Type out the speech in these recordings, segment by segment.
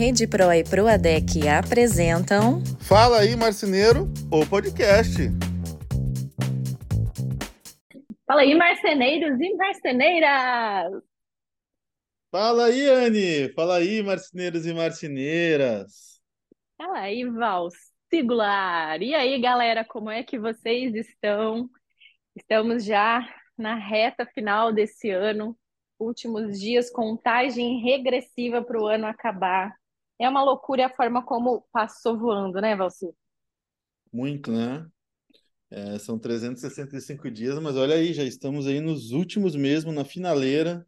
Rede Pro e Proadec apresentam. Fala aí, marceneiro, o podcast. Fala aí, marceneiros e marceneiras! Fala aí, Anne! Fala aí, marceneiros e marceneiras! Fala aí, Val Singular! E aí, galera, como é que vocês estão? Estamos já na reta final desse ano, últimos dias, contagem regressiva para o ano acabar. É uma loucura a forma como passou voando, né, Valci? Muito, né? É, são 365 dias, mas olha aí, já estamos aí nos últimos mesmo, na finaleira.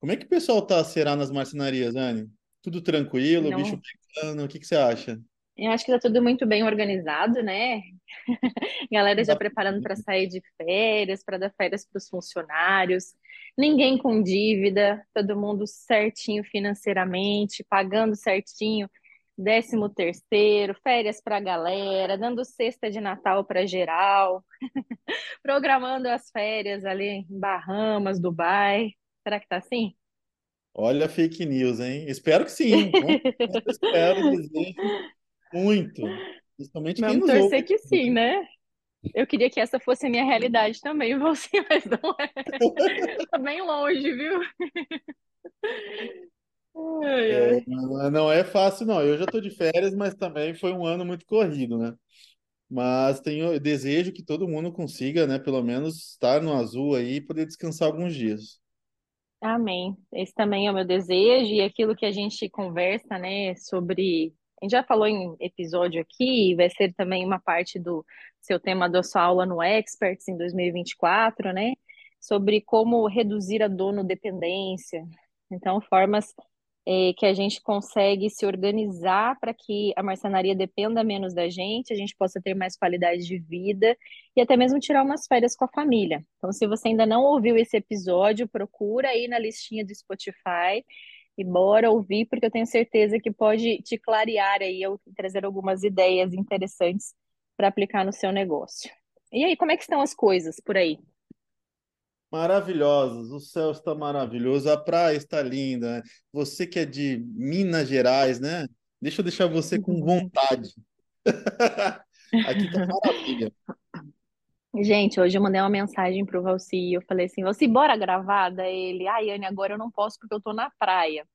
Como é que o pessoal tá será nas marcenarias, Anne? Tudo tranquilo, Não. bicho pegando, o que que você acha? Eu acho que está tudo muito bem organizado, né? Galera já preparando para sair de férias, para dar férias para os funcionários. Ninguém com dívida, todo mundo certinho financeiramente, pagando certinho, décimo terceiro, férias para a galera, dando cesta de Natal para geral, programando as férias ali em Bahamas, Dubai. Será que tá assim? Olha fake news, hein? Espero que sim. Espero, desejo muito. Principalmente quem Vamos nos torcer ouve. que sim, né? Eu queria que essa fosse a minha realidade também, você, mas não é. Tá bem longe, viu? É, ai. não é fácil, não. Eu já estou de férias, mas também foi um ano muito corrido, né? Mas tenho desejo que todo mundo consiga, né, pelo menos estar no azul aí e poder descansar alguns dias. Amém. Esse também é o meu desejo e aquilo que a gente conversa, né, sobre. A gente já falou em episódio aqui, vai ser também uma parte do seu tema da sua aula no Experts em 2024, né? Sobre como reduzir a dependência. Então, formas eh, que a gente consegue se organizar para que a marcenaria dependa menos da gente, a gente possa ter mais qualidade de vida e até mesmo tirar umas férias com a família. Então, se você ainda não ouviu esse episódio, procura aí na listinha do Spotify e bora ouvir, porque eu tenho certeza que pode te clarear aí, eu trazer algumas ideias interessantes para aplicar no seu negócio. E aí, como é que estão as coisas por aí? Maravilhosos, o céu está maravilhoso, a praia está linda. né? Você que é de Minas Gerais, né? Deixa eu deixar você com vontade. Aqui tá maravilha. Gente, hoje eu mandei uma mensagem pro Valci e eu falei assim, Valci, bora gravar? Daí ele, ai, Anne, agora eu não posso porque eu tô na praia.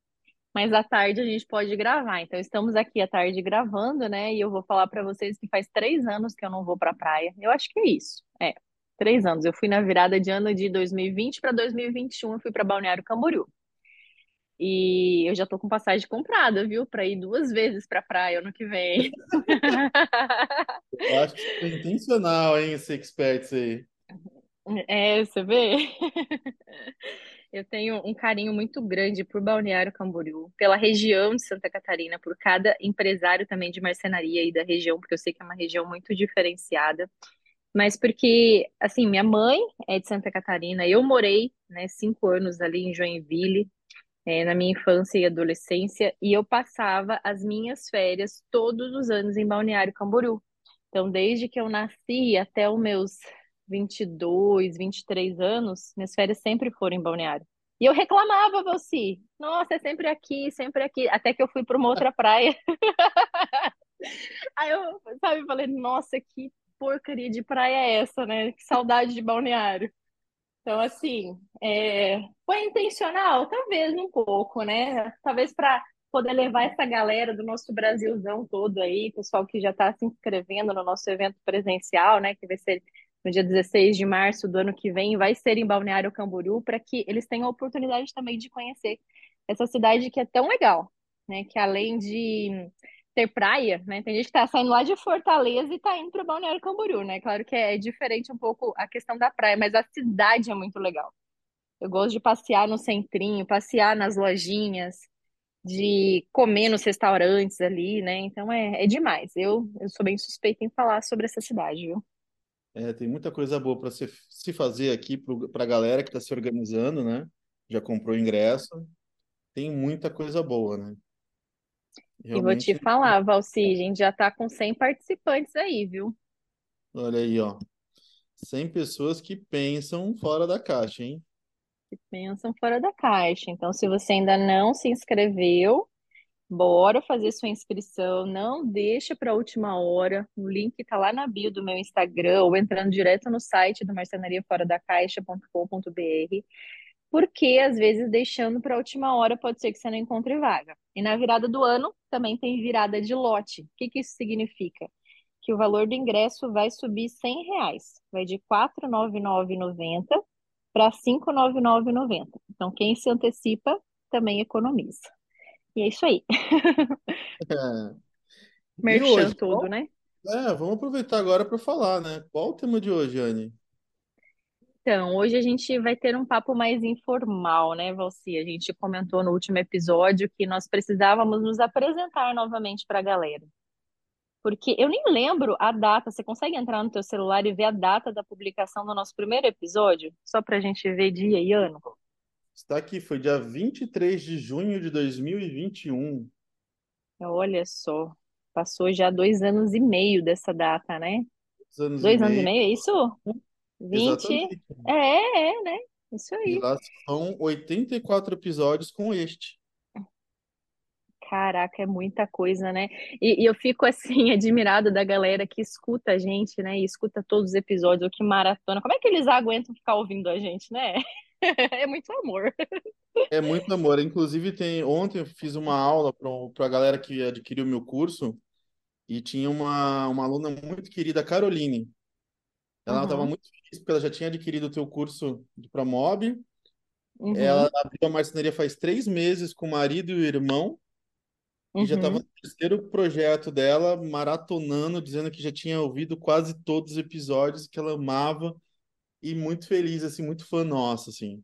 Mas à tarde a gente pode gravar. Então estamos aqui à tarde gravando, né? E eu vou falar para vocês que faz três anos que eu não vou pra praia. Eu acho que é isso. É, três anos. Eu fui na virada de ano de 2020 para 2021, eu fui para Balneário Camboriú. E eu já tô com passagem comprada, viu? Para ir duas vezes pra praia ano que vem. Eu acho que foi intencional, hein, esse experts aí. É, você vê? Eu tenho um carinho muito grande por Balneário Camboriú, pela região de Santa Catarina, por cada empresário também de marcenaria aí da região, porque eu sei que é uma região muito diferenciada. Mas porque, assim, minha mãe é de Santa Catarina, eu morei, né, cinco anos ali em Joinville, é, na minha infância e adolescência, e eu passava as minhas férias todos os anos em Balneário Camboriú. Então, desde que eu nasci até os meus 22, 23 anos, minhas férias sempre foram em Balneário. E eu reclamava, Valci, nossa, é sempre aqui, sempre aqui, até que eu fui para uma outra praia. Aí eu, sabe, falei, nossa, que porcaria de praia é essa, né? Que saudade de Balneário. Então, assim, é, foi intencional? Talvez um pouco, né? Talvez para poder levar essa galera do nosso Brasilzão todo aí, pessoal que já está se inscrevendo no nosso evento presencial, né? Que vai ser no dia 16 de março do ano que vem, vai ser em Balneário Camboriú, para que eles tenham a oportunidade também de conhecer essa cidade que é tão legal, né? Que além de ter praia, né? Tem gente que tá saindo lá de Fortaleza e tá indo para Balneário Camboriú, né? Claro que é diferente um pouco a questão da praia, mas a cidade é muito legal. Eu gosto de passear no centrinho, passear nas lojinhas, de comer nos restaurantes ali, né? Então é, é demais. Eu, eu sou bem suspeita em falar sobre essa cidade, viu? É, tem muita coisa boa para se, se fazer aqui para a galera que está se organizando, né? Já comprou ingresso. Tem muita coisa boa, né? E vou te Realmente, falar, Valci, a gente já tá com 100 participantes aí, viu? olha aí, ó. 100 pessoas que pensam fora da caixa, hein? Que pensam fora da caixa. Então, se você ainda não se inscreveu, Bora fazer sua inscrição, não deixa para a última hora. O link está lá na bio do meu Instagram ou entrando direto no site do marcenariaforadacaixa.com.br, porque às vezes deixando para a última hora pode ser que você não encontre vaga. E na virada do ano também tem virada de lote. O que, que isso significa? Que o valor do ingresso vai subir 100 reais, vai de R$ 499,90 para R$ 599,90. Então quem se antecipa também economiza. E é isso aí. É. E Merchan hoje, tudo, qual... né? É, vamos aproveitar agora para falar, né? Qual o tema de hoje, Anne? Então, hoje a gente vai ter um papo mais informal, né, Valci? A gente comentou no último episódio que nós precisávamos nos apresentar novamente para a galera. Porque eu nem lembro a data. Você consegue entrar no teu celular e ver a data da publicação do nosso primeiro episódio? Só para a gente ver dia e ano? Está aqui, foi dia 23 de junho de 2021. Olha só, passou já dois anos e meio dessa data, né? Dois anos e Dois anos e meio. meio, é isso? 20? Exatamente. É, é, né? Isso E aí. lá são 84 episódios com este. Caraca, é muita coisa, né? E, e eu fico assim, admirada da galera que escuta a gente, né? E escuta todos os episódios, ou que maratona. Como é que eles aguentam ficar ouvindo a gente, né? É muito amor. É muito amor. Inclusive, tem ontem eu fiz uma aula para a galera que adquiriu meu curso e tinha uma, uma aluna muito querida, Caroline. Ela estava Uhum, muito feliz porque ela já tinha adquirido o teu curso de Promob. Ela uhum, abriu a marcenaria faz três meses com o marido e o irmão e já estava uhum. no terceiro projeto dela, maratonando, dizendo que já tinha ouvido quase todos os episódios, que ela amava e muito feliz, assim, muito fã nossa, assim.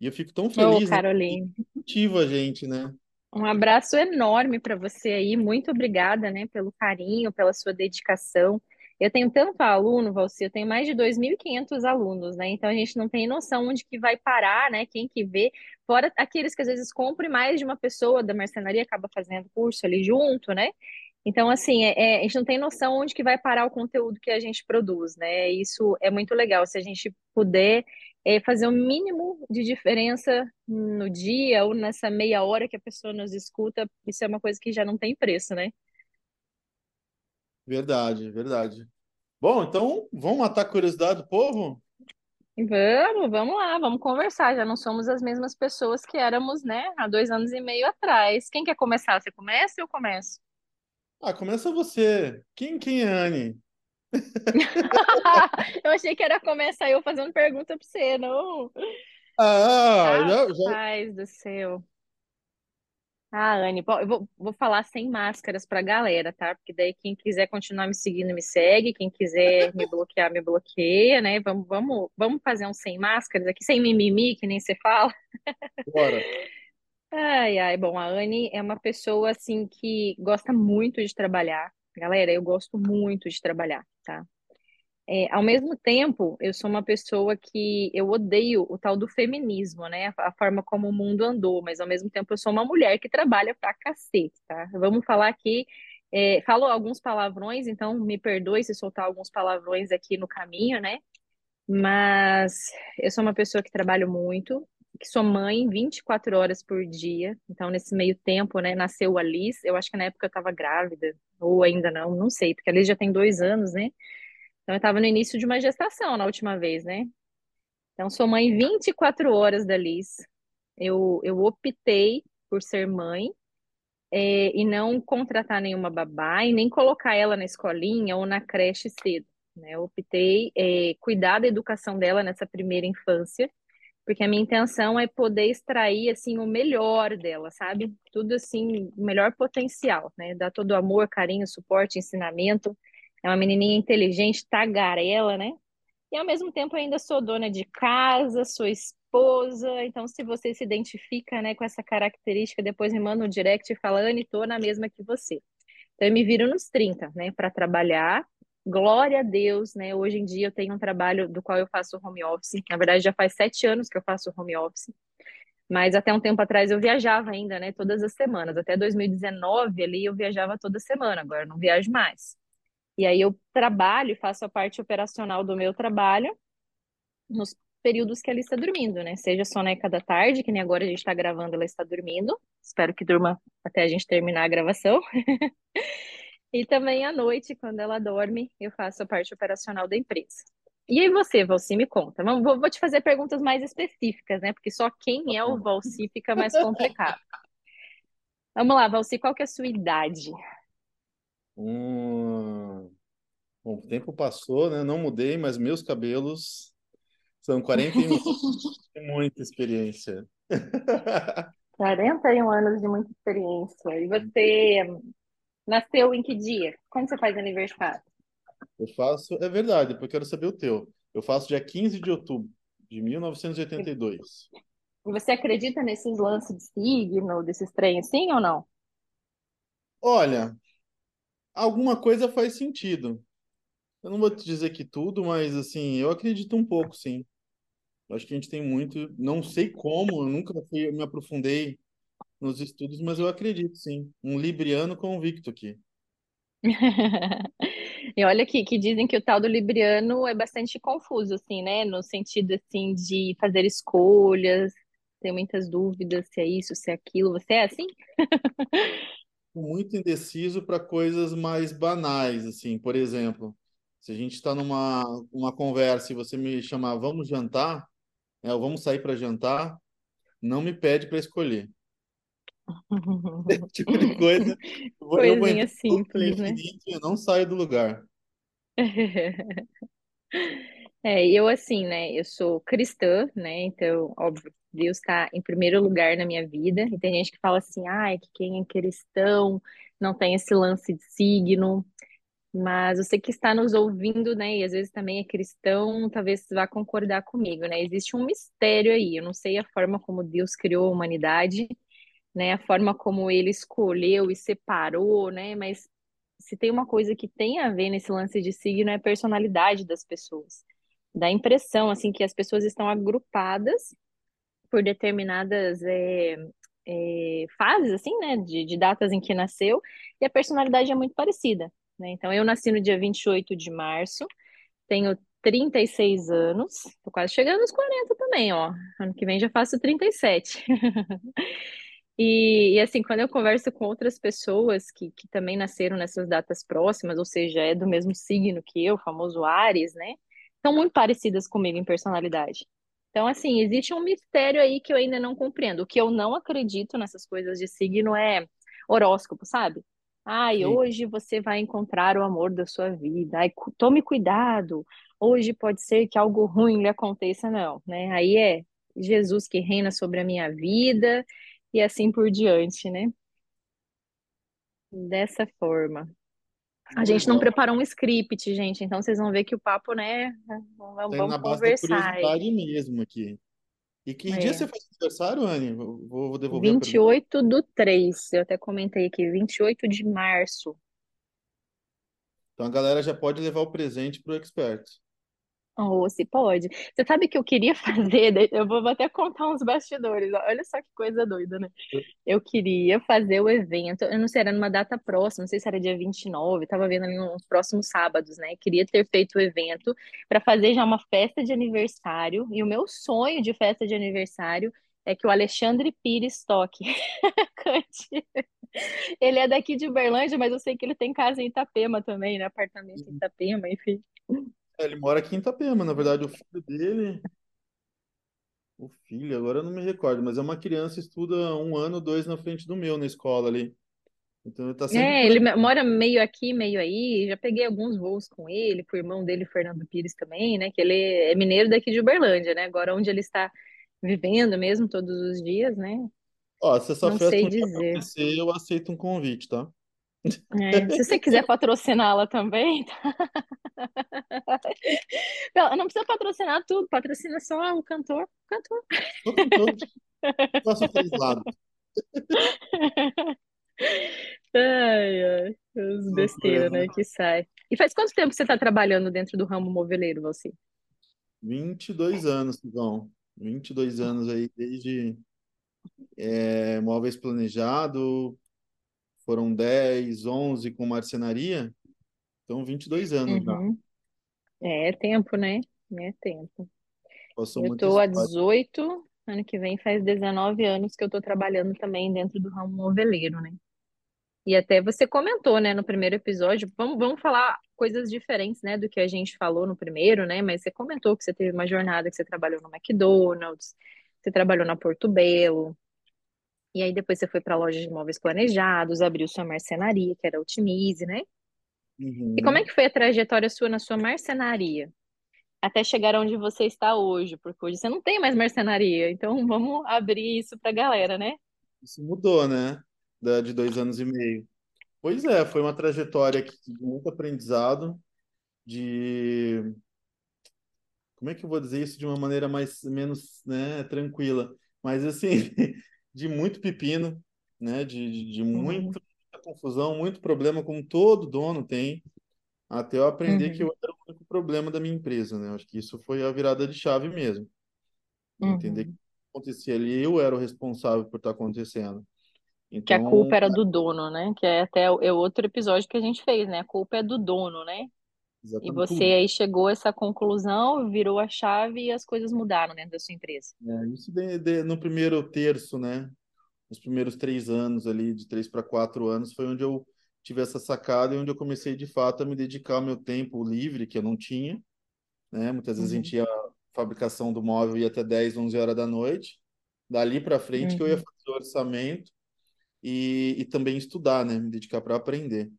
E eu fico tão Ô, feliz, né? Que Caroline. motiva a gente, né? Um abraço enorme para você aí. Muito obrigada, né, pelo carinho, pela sua dedicação. Eu tenho tanto aluno, Valci, eu tenho mais de 2.500 alunos, né? Então a gente não tem noção onde que vai parar, né? Quem que vê, fora aqueles que às vezes compram mais de uma pessoa da marcenaria acaba fazendo curso ali junto, né? Então, assim, é- é, a gente não tem noção onde que vai parar o conteúdo que a gente produz, né? Isso é muito legal. Se a gente puder é, fazer o mínimo de diferença no dia ou nessa meia hora que a pessoa nos escuta, isso é uma coisa que já não tem preço, né? Verdade, verdade. Bom, então vamos matar a curiosidade do povo? Vamos, vamos lá, vamos conversar. Já não somos as mesmas pessoas que éramos, né, há dois anos e meio atrás. Quem quer começar? Você começa ou eu começo? Ah, começa você. Quem, quem é Anne? Eu achei que era começar eu fazendo pergunta para você, não. Ah, já, já. Rapaz do céu. Ah, Anne, bom, eu vou, vou falar sem máscaras pra galera, tá? Porque daí quem quiser continuar me seguindo, me segue. Quem quiser me bloquear, me bloqueia, né? Vamos, vamos, vamos fazer um sem máscaras aqui, sem mimimi, que nem você fala. Bora. Ai, ai, bom, a Anne é uma pessoa, assim, que gosta muito de trabalhar. Galera, eu gosto muito de trabalhar, tá? É, ao mesmo tempo, eu sou uma pessoa que eu odeio o tal do feminismo, né? A, forma como o mundo andou, mas ao mesmo tempo eu sou uma mulher que trabalha pra cacete, tá? Vamos falar aqui, é, falo alguns palavrões, então me perdoe se soltar alguns palavrões aqui no caminho, né? Mas eu sou uma pessoa que trabalho muito, que sou mãe 24 horas por dia, então nesse meio tempo, né, nasceu a Liz, eu acho que na época eu estava grávida, ou ainda não, não sei, porque a Liz já tem dois anos, né? Então, eu estava no início de uma gestação na última vez, né? Então, sou mãe 24 horas da Liz. Eu, eu optei por ser mãe, eh, e não contratar nenhuma babá e nem colocar ela na escolinha ou na creche cedo, né? Eu optei, eh, cuidar da educação dela nessa primeira infância, porque a minha intenção é poder extrair, assim, o melhor dela, sabe? Tudo, assim, o melhor potencial, né? Dar todo o amor, carinho, suporte, ensinamento. É uma menininha inteligente, tagarela, né? E ao mesmo tempo ainda sou dona de casa, sou esposa. Então, se você se identifica, né, com essa característica, depois me manda um direct e fala, Anne, tô na mesma que você. Então, eu me viro nos 30, né, para trabalhar. Glória a Deus, né? Hoje em dia eu tenho um trabalho do qual eu faço home office. Na verdade, já faz sete anos que eu faço home office. Mas até um tempo atrás eu viajava ainda, né? Todas as semanas. Até 2019 ali eu viajava toda semana, agora eu não viajo mais. E aí eu trabalho e faço a parte operacional do meu trabalho nos períodos que ela está dormindo, né? Seja soneca da tarde, que nem agora a gente está gravando, ela está dormindo. Espero que durma até a gente terminar a gravação. e também à noite, quando ela dorme, eu faço a parte operacional da empresa. E aí você, Valci, me conta. Vamos, vou, vou te fazer perguntas mais específicas, né? Porque só quem é o Valci fica mais complicado. Vamos lá, Valci, qual que é a sua idade? Hum... Bom, o tempo passou, né? Não mudei, mas meus cabelos são 41 anos de muita experiência. 41 anos de muita experiência. E você nasceu em que dia? Quando você faz aniversário? Eu faço, é verdade, porque eu quero saber o teu. Eu faço dia 15 de outubro de 1982. E você acredita nesses lances de signo, desses trem assim ou não? Olha, alguma coisa faz sentido. Eu não vou te dizer que tudo, mas assim, eu acredito um pouco, sim. Eu acho que a gente tem muito, não sei como, eu nunca fui, me aprofundei nos estudos, mas eu acredito, sim. Um libriano convicto aqui. E olha aqui, que dizem que o tal do libriano é bastante confuso, assim, né? No sentido, assim, de fazer escolhas, tem muitas dúvidas se é isso, se é aquilo. Você é assim? Muito indeciso para coisas mais banais, assim, por exemplo, se a gente está numa uma conversa e você me chamar, vamos jantar, é, ou vamos sair para jantar, não me pede para escolher. Tipo de coisa. Coisinha eu simples, né? Eu não saio do lugar. É, eu assim, né? Eu sou cristã, né? Então, óbvio, Deus está em primeiro lugar na minha vida. E tem gente que fala assim, ah, é que quem é cristão não tem esse lance de signo. Mas você que está nos ouvindo, né, e às vezes também é cristão, talvez vá concordar comigo, né? Existe um mistério aí. Eu não sei a forma como Deus criou a humanidade, né? A forma como ele escolheu e separou, né? Mas se tem uma coisa que tem a ver nesse lance de signo é a personalidade das pessoas. Dá a impressão, assim, que as pessoas estão agrupadas por determinadas é, é, fases, assim, né? De, de datas em que nasceu, e a personalidade é muito parecida. Né? Então, eu nasci no dia 28 de março, tenho 36 anos, tô quase chegando aos 40 também, ó. Ano que vem já faço 37. E, e, assim, quando eu converso com outras pessoas que, que também nasceram nessas datas próximas, ou seja, é do mesmo signo que eu, famoso Ares, né? São muito parecidas comigo em personalidade. Então, assim, existe um mistério aí que eu ainda não compreendo. O que eu não acredito nessas coisas de signo é horóscopo, sabe? Ai, hoje você vai encontrar o amor da sua vida. Ai, tome cuidado. Hoje pode ser que algo ruim lhe aconteça, não, né? Aí é Jesus que reina sobre a minha vida e assim por diante, né? Dessa forma. A gente não preparou um script, gente, então vocês vão ver que o papo, né? Vamos, tá na base conversar. Da curiosidade mesmo aqui. E que é. dia você faz aniversário, Anne? Vou, vou devolver 28 do 3, eu até comentei aqui, 28 de março. Então a galera já pode levar o presente para o expert. Oh, se pode. Você sabe que eu queria fazer, eu vou até contar uns bastidores, olha só que coisa doida, né? Eu queria fazer o evento, eu não sei, era numa data próxima, não sei se era dia 29, estava vendo ali uns próximos sábados, né? Queria ter feito o evento para fazer já uma festa de aniversário, e o meu sonho de festa de aniversário é que o Alexandre Pires toque, cante. Ele é daqui de Uberlândia, mas eu sei que ele tem casa em Itapema também, né? Apartamento em Itapema, enfim. É, ele mora aqui em Itapema, na verdade, o filho dele. O filho, agora eu não me recordo, mas é uma criança, estuda um ano, dois na frente do meu na escola ali. Então ele tá sempre É, ele mora meio aqui, meio aí. Já peguei alguns voos com ele, com o irmão dele, Fernando Pires também, né? Que ele é mineiro daqui de Uberlândia, né? Agora onde ele está vivendo mesmo todos os dias, né? Ó, se essa Não festa sei dizer. acontecer, eu aceito um convite, tá? É, se você quiser patrociná-la também, tá? Não, não precisa patrocinar tudo, patrocina só o cantor. Cantor. Só cantor. Faço três lados. Ai, ai, os besteira, né, que sai. E faz quanto tempo você está trabalhando dentro do ramo moveleiro, você? 22 anos, João. 22 anos aí, desde é, móveis planejado, foram 10, 11 com marcenaria, então 22 anos já. Uhum. É tempo, né? É tempo. Passou Eu tô há história. 18, ano que vem faz 19 anos que eu tô trabalhando também dentro do ramo moveleiro, né? E até você comentou, né, no primeiro episódio, vamos, vamos falar coisas diferentes, né, do que a gente falou no primeiro, né? Mas você comentou que você teve uma jornada que você trabalhou no McDonald's, você trabalhou na Porto Belo, e aí depois você foi para a loja de móveis planejados, abriu sua marcenaria, que era Otimize, né? E como é Uhum. que foi a trajetória sua na sua marcenaria? Até chegar onde você está hoje, porque hoje você não tem mais marcenaria, então vamos abrir isso para a galera, né? Isso mudou, né? Da, de dois anos e meio. Pois é, foi uma trajetória que- de muito aprendizado, de como é que eu vou dizer isso de uma maneira mais menos, né, tranquila, mas assim, de muito pepino, né, de, de, de Uhum, muita confusão, muito problema, como todo dono tem, até eu aprender que uhum, eu era o único problema da minha empresa, né? Acho que isso foi a virada de chave mesmo. Entender que uhum. acontecia ali, eu era o responsável por estar acontecendo. Que a Então, culpa era do dono, né? Que é até o é outro episódio que a gente fez, né? A culpa é do dono, né? E exatamente você tudo. aí chegou a essa conclusão, virou a chave e as coisas mudaram dentro da sua empresa. né? Isso de- de- no primeiro terço, né? Nos primeiros três anos ali, de três para quatro anos, foi onde eu tive essa sacada e onde eu comecei de fato a me dedicar ao meu tempo livre, que eu não tinha, né? Muitas vezes a Uhum, gente ia, fabricação do móvel ia até 10, 11 horas da noite. Dali para frente que eu ia uhum, fazer o orçamento e, e também estudar, né? Me dedicar para aprender.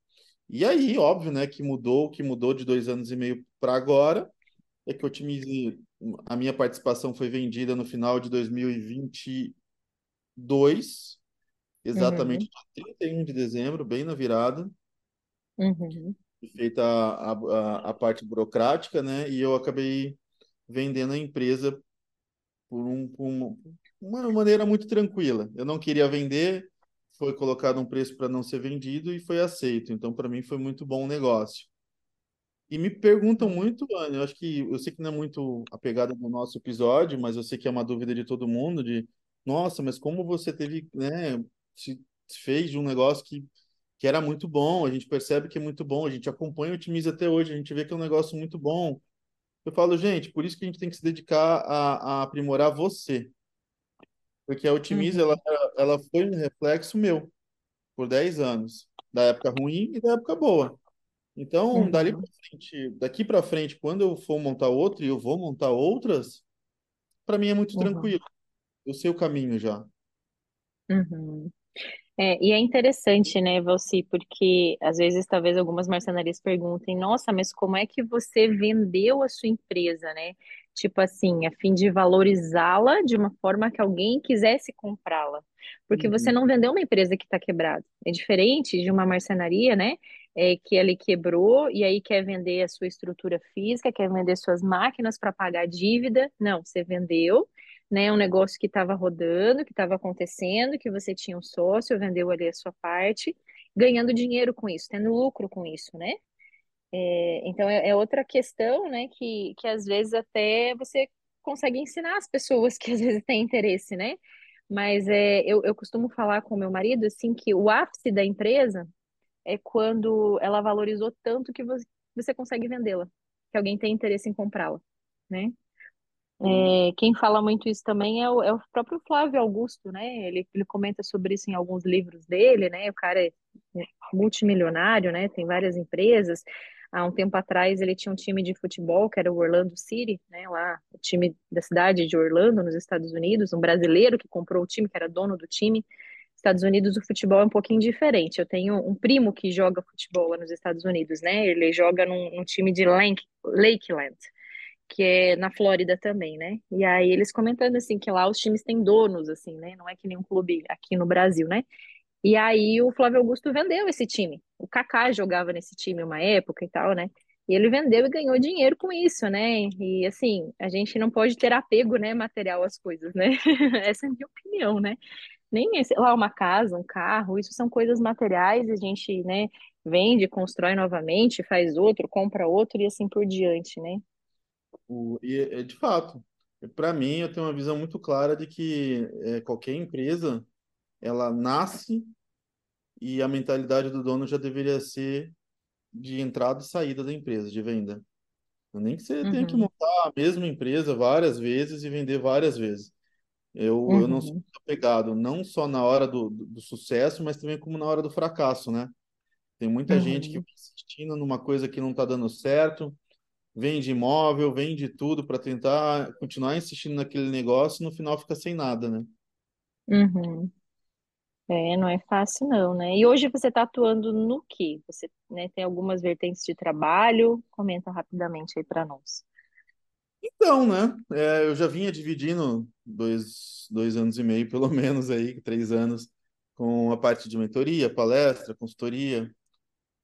E aí, óbvio, né, que mudou, o que mudou de dois anos e meio para agora é que eu otimize, a minha participação foi vendida no final de 2022, exatamente uhum, dia 31 de dezembro, bem na virada, uhum, feita a, a, a parte burocrática, né, e eu acabei vendendo a empresa por, um, por uma, uma maneira muito tranquila. Eu não queria vender, foi colocado um preço para não ser vendido e foi aceito. Então, para mim, foi muito bom o negócio. E me perguntam muito, eu acho que eu sei que não é muito a pegada do nosso episódio, mas eu sei que é uma dúvida de todo mundo, de nossa, mas como você teve, né, se fez de um negócio que, que era muito bom, a gente percebe que é muito bom, a gente acompanha o Otimiza até hoje, a gente vê que é um negócio muito bom. Eu falo, gente, por isso que a gente tem que se dedicar a, a aprimorar você, porque a Otimiza, ela, uhum, ela foi um reflexo meu por 10 anos, da época ruim e da época boa. Então, dali pra uhum, frente, daqui para frente, quando eu for montar outro e eu vou montar outras, para mim é muito uhum, tranquilo. Eu sei o caminho já. uhum. É, e é interessante, né, Valci, porque às vezes talvez algumas marcenarias perguntem, nossa, mas como é que você vendeu a sua empresa, né? Tipo assim, a fim de valorizá-la de uma forma que alguém quisesse comprá-la. Porque você Uhum, não vendeu uma empresa que está quebrada. É diferente de uma marcenaria, né? É, que ele quebrou e aí quer vender a sua estrutura física, quer vender suas máquinas para pagar a dívida. Não, você vendeu né? Um negócio que estava rodando, que estava acontecendo, que você tinha um sócio, vendeu ali a sua parte, ganhando dinheiro com isso, tendo lucro com isso, né? É, então é, é outra questão, né? Que, que às vezes até você consegue ensinar as pessoas que às vezes têm interesse, né? Mas é, eu, eu costumo falar com meu marido assim que o ápice da empresa é quando ela valorizou tanto que você, você consegue vendê-la, que alguém tem interesse em comprá-la, né? É, quem fala muito isso também é o, é o próprio Flávio Augusto, né? Ele, ele comenta sobre isso em alguns livros dele, né? O cara é multimilionário, né? Tem várias empresas. Há um tempo atrás ele tinha um time de futebol que era o Orlando City, né? Lá, o time da cidade de Orlando, nos Estados Unidos. Um brasileiro que comprou o time, que era dono do time. Estados Unidos o futebol é um pouquinho diferente. Eu tenho um primo que joga futebol lá nos Estados Unidos, né? Ele joga num, num time de Lake, Lakeland que é na Flórida também, né? E aí eles comentando assim que lá os times têm donos, assim, né? Não é que nem um clube aqui no Brasil, né? E aí o Flávio Augusto vendeu esse time. O Kaká jogava nesse time uma época e tal, né? E ele vendeu e ganhou dinheiro com isso, né? E assim, a gente não pode ter apego, né, material às coisas, né? Essa é a minha opinião, né? Nem, sei lá, uma casa, um carro, isso são coisas materiais, a gente, né, vende, constrói novamente, faz outro, compra outro e assim por diante, né? E é de fato, para mim, eu tenho uma visão muito clara de que é, qualquer empresa, ela nasce e a mentalidade do dono já deveria ser de entrada e saída da empresa, de venda. Nem que você tenha que Uhum, montar a mesma empresa várias vezes e vender várias vezes. Eu, eu não sou uhum, apegado, não só na hora do, do, do sucesso, mas também como na hora do fracasso, né? Tem muita gente que uhum, vai insistindo numa coisa que não está dando certo, vende imóvel, vende tudo para tentar continuar insistindo naquele negócio e no final fica sem nada, né? uhum. É, não é fácil não, né? E hoje você está atuando no quê? Você, né, tem algumas vertentes de trabalho? Comenta rapidamente aí para nós. Então, né? é, eu já vinha dividindo dois, dois anos e meio, pelo menos aí, três anos, com a parte de mentoria, palestra, consultoria.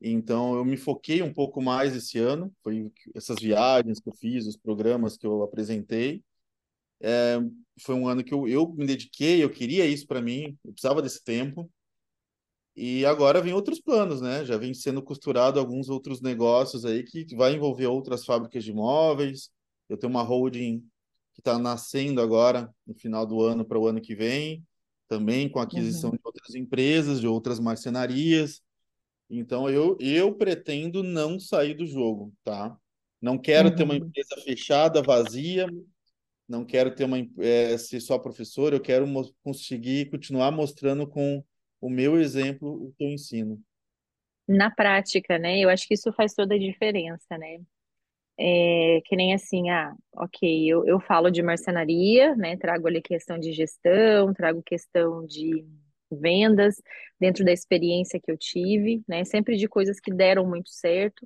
Então, eu me foquei um pouco mais esse ano. Foi essas viagens que eu fiz, os programas que eu apresentei. Foi um ano que eu, eu me dediquei, eu queria isso para mim, eu precisava desse tempo. E agora vem outros planos, né? Já vem sendo costurado alguns outros negócios aí que vai envolver outras fábricas de imóveis. Eu tenho uma holding que está nascendo agora, no final do ano para o ano que vem, também com aquisição Uhum, de outras empresas, de outras marcenarias. Então eu, eu pretendo não sair do jogo, tá? Não quero ter uma uhum. empresa fechada, vazia, não quero ter uma, é, ser só professor, eu quero conseguir continuar mostrando com o meu exemplo o que eu ensino. Na prática, né? Eu acho que isso faz toda a diferença, né? É que nem assim, ah, ok, eu, eu falo de marcenaria, né? Trago ali questão de gestão, trago questão de vendas dentro da experiência que eu tive, né? Sempre de coisas que deram muito certo,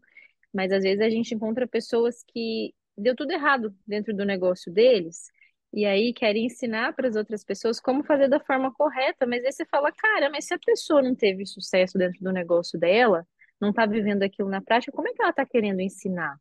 mas às vezes a gente encontra pessoas que deu tudo errado dentro do negócio deles. E aí querem ensinar para as outras pessoas como fazer da forma correta, mas aí você fala, cara, mas se a pessoa não teve sucesso dentro do negócio dela, não está vivendo aquilo na prática, como é que ela está querendo ensinar?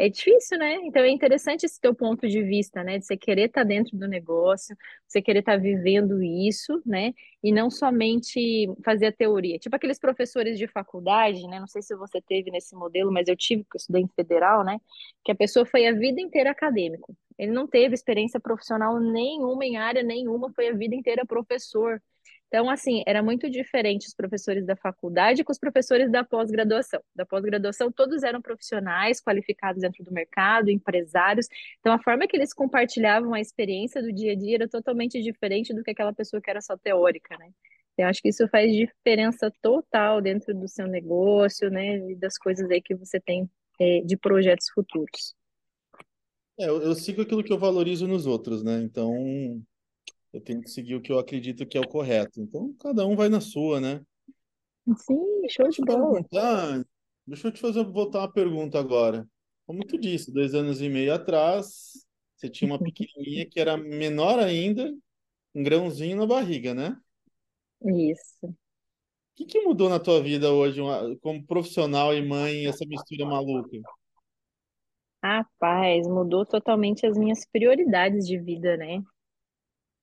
É difícil, né? Então é interessante esse teu ponto de vista, né? De você querer estar dentro do negócio, você querer estar vivendo isso, né? E não somente fazer a teoria. Tipo aqueles professores de faculdade, né? Não sei se você teve nesse modelo, mas eu tive, eu estudei em federal, né? Que a pessoa foi a vida inteira acadêmico. Ele não teve experiência profissional nenhuma em área nenhuma, foi a vida inteira professor. Então, assim, era muito diferente os professores da faculdade com os professores da pós-graduação. Da pós-graduação, todos eram profissionais qualificados dentro do mercado, empresários. Então, a forma que eles compartilhavam a experiência do dia a dia era totalmente diferente do que aquela pessoa que era só teórica, né? Eu acho que isso faz diferença total dentro do seu negócio, né? E das coisas aí que você tem, é, de projetos futuros. É, eu, eu sigo aquilo que eu valorizo nos outros, né? Então eu tenho que seguir o que eu acredito que é o correto. Então cada um vai na sua, né? Sim, show de bola. deixa eu te fazer voltar uma pergunta agora. Como tu disse, dois anos e meio atrás, você tinha uma pequenininha que era menor ainda, um grãozinho na barriga, né? Isso. O que que mudou na tua vida hoje, como profissional e mãe, essa mistura maluca? Rapaz, mudou totalmente as minhas prioridades de vida, né?